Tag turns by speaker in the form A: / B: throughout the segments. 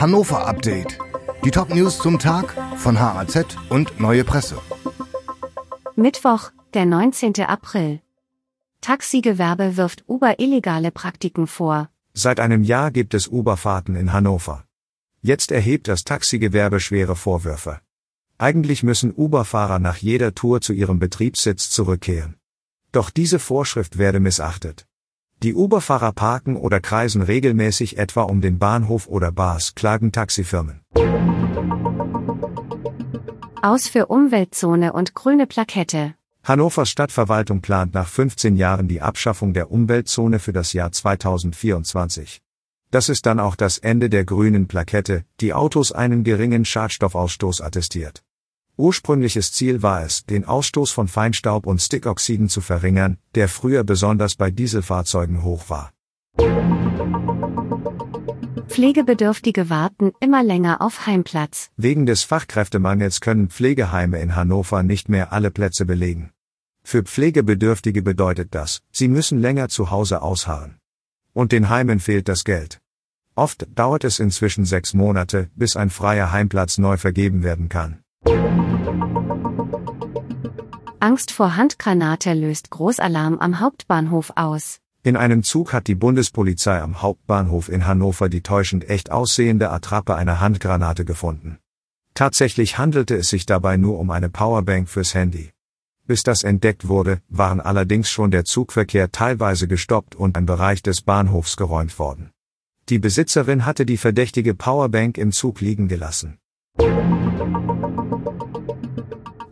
A: Hannover Update. Die Top-News zum Tag von HAZ und Neue Presse.
B: Mittwoch, der 19. April. Taxigewerbe wirft Uber illegale Praktiken vor.
C: Seit einem Jahr gibt es Uber-Fahrten in Hannover. Jetzt erhebt das Taxigewerbe schwere Vorwürfe. Eigentlich müssen Uber-Fahrer nach jeder Tour zu ihrem Betriebssitz zurückkehren. Doch diese Vorschrift werde missachtet. Die Uber-Fahrer parken oder kreisen regelmäßig etwa um den Bahnhof oder Bars, klagen Taxifirmen.
B: Aus für Umweltzone und grüne Plakette.
C: Hannovers Stadtverwaltung plant nach 15 Jahren die Abschaffung der Umweltzone für das Jahr 2024. Das ist dann auch das Ende der grünen Plakette, die Autos einen geringen Schadstoffausstoß attestiert. Ursprüngliches Ziel war es, den Ausstoß von Feinstaub und Stickoxiden zu verringern, der früher besonders bei Dieselfahrzeugen hoch war.
B: Pflegebedürftige warten immer länger auf Heimplatz.
C: Wegen des Fachkräftemangels können Pflegeheime in Hannover nicht mehr alle Plätze belegen. Für Pflegebedürftige bedeutet das, sie müssen länger zu Hause ausharren. Und den Heimen fehlt das Geld. Oft dauert es inzwischen sechs Monate, bis ein freier Heimplatz neu vergeben werden kann.
B: Angst vor Handgranate löst Großalarm am Hauptbahnhof aus.
C: In einem Zug hat die Bundespolizei am Hauptbahnhof in Hannover die täuschend echt aussehende Attrappe einer Handgranate gefunden. Tatsächlich handelte es sich dabei nur um eine Powerbank fürs Handy. Bis das entdeckt wurde, waren allerdings schon der Zugverkehr teilweise gestoppt und ein Bereich des Bahnhofs geräumt worden. Die Besitzerin hatte die verdächtige Powerbank im Zug liegen gelassen.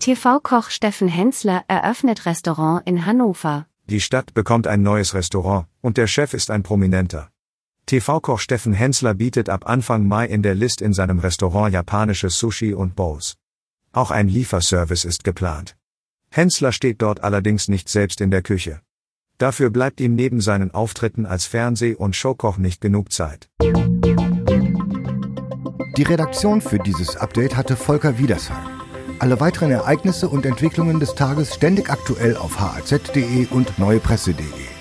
B: TV-Koch Steffen Hensler eröffnet Restaurant in Hannover.
C: Die Stadt bekommt ein neues Restaurant, und der Chef ist ein Prominenter. TV-Koch Steffen Hensler bietet ab Anfang Mai in der List in seinem Restaurant japanisches Sushi und Bowls. Auch ein Lieferservice ist geplant. Hensler steht dort allerdings nicht selbst in der Küche. Dafür bleibt ihm neben seinen Auftritten als Fernseh- und Showkoch nicht genug Zeit.
A: Die Redaktion für dieses Update hatte Volker Wiedersheim. Alle weiteren Ereignisse und Entwicklungen des Tages ständig aktuell auf haz.de und neuepresse.de.